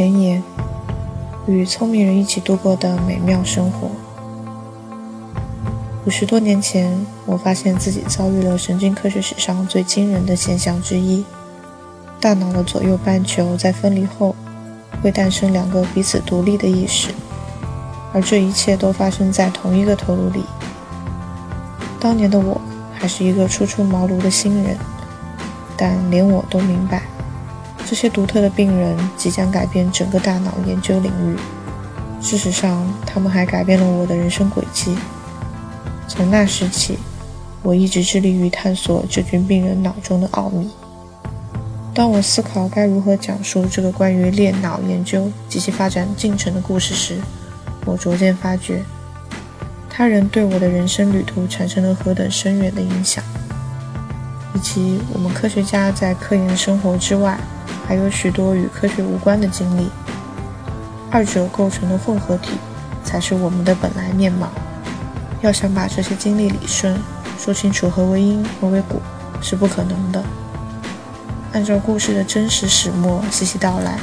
前言：与聪明人一起度过的美妙生活。五十多年前，我发现自己遭遇了神经科学史上最惊人的现象之一：大脑的左右半球在分离后，会诞生两个彼此独立的意识，而这一切都发生在同一个头颅里。当年的我还是一个初出茅庐的新人，但连我都明白，这些独特的病人即将改变整个大脑研究领域。事实上，他们还改变了我的人生轨迹。从那时起，我一直致力于探索这群病人脑中的奥秘。当我思考该如何讲述这个关于恋脑研究及其发展进程的故事时，我逐渐发觉，他人对我的人生旅途产生了何等深远的影响，以及我们科学家在科研生活之外，还有许多与科学无关的经历。二者构成的混合体，才是我们的本来面貌。要想把这些经历理顺，说清楚何为因何为果，是不可能的。按照故事的真实始末细细道来，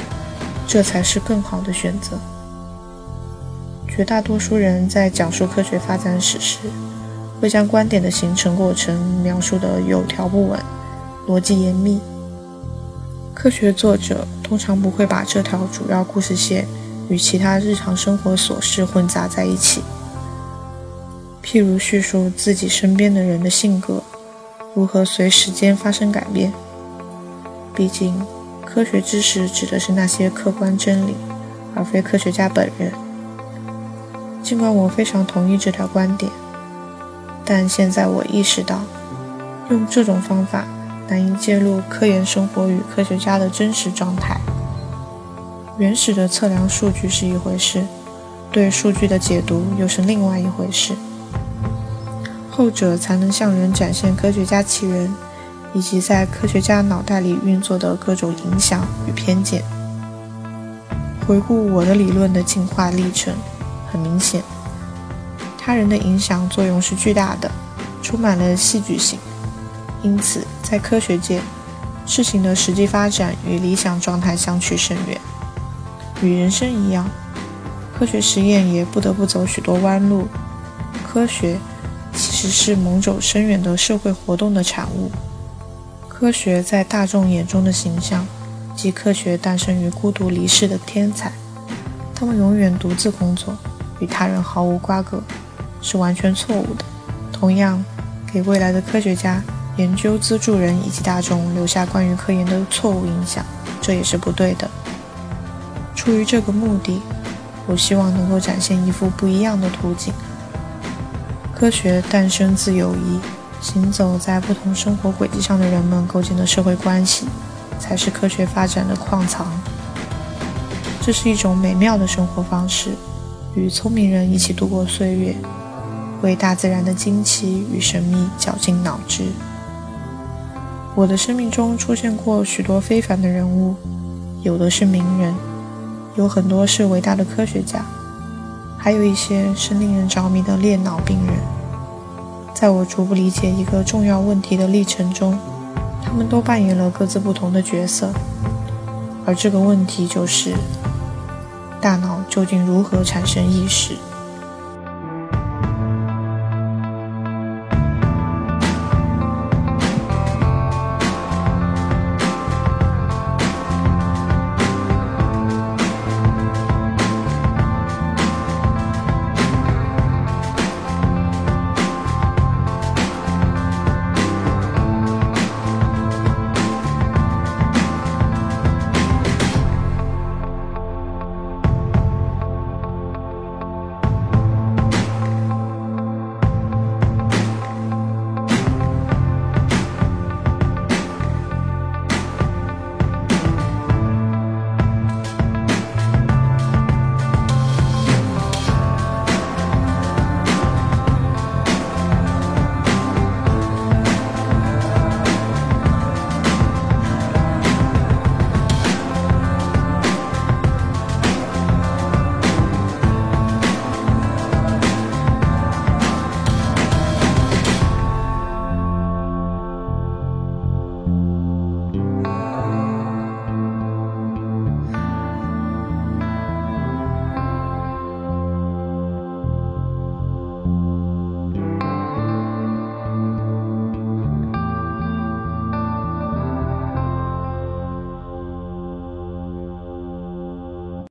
这才是更好的选择。绝大多数人在讲述科学发展史时，会将观点的形成过程描述得有条不紊、逻辑严密。科学作者通常不会把这条主要故事线与其他日常生活琐事混杂在一起。譬如叙述自己身边的人的性格如何随时间发生改变。毕竟，科学知识指的是那些客观真理，而非科学家本人。尽管我非常同意这条观点，但现在我意识到，用这种方法难以揭露科研生活与科学家的真实状态。原始的测量数据是一回事，对数据的解读又是另外一回事。后者才能向人展现科学家其人，以及在科学家脑袋里运作的各种影响与偏见。回顾我的理论的进化历程，很明显，他人的影响作用是巨大的，充满了戏剧性。因此，在科学界，事情的实际发展与理想状态相去甚远。与人生一样，科学实验也不得不走许多弯路。科学。其实是某种深远的社会活动的产物。科学在大众眼中的形象，即科学诞生于孤独离世的天才，他们永远独自工作，与他人毫无瓜葛，是完全错误的。同样，给未来的科学家、研究资助人以及大众留下关于科研的错误印象，这也是不对的。出于这个目的，我希望能够展现一幅不一样的图景。科学诞生自友谊，行走在不同生活轨迹上的人们构建的社会关系，才是科学发展的矿藏。这是一种美妙的生活方式，与聪明人一起度过岁月，为大自然的惊奇与神秘绞尽脑汁。我的生命中出现过许多非凡的人物，有的是名人，有很多是伟大的科学家。还有一些是令人着迷的裂脑病人，在我逐步理解一个重要问题的历程中，他们都扮演了各自不同的角色，而这个问题就是：大脑究竟如何产生意识？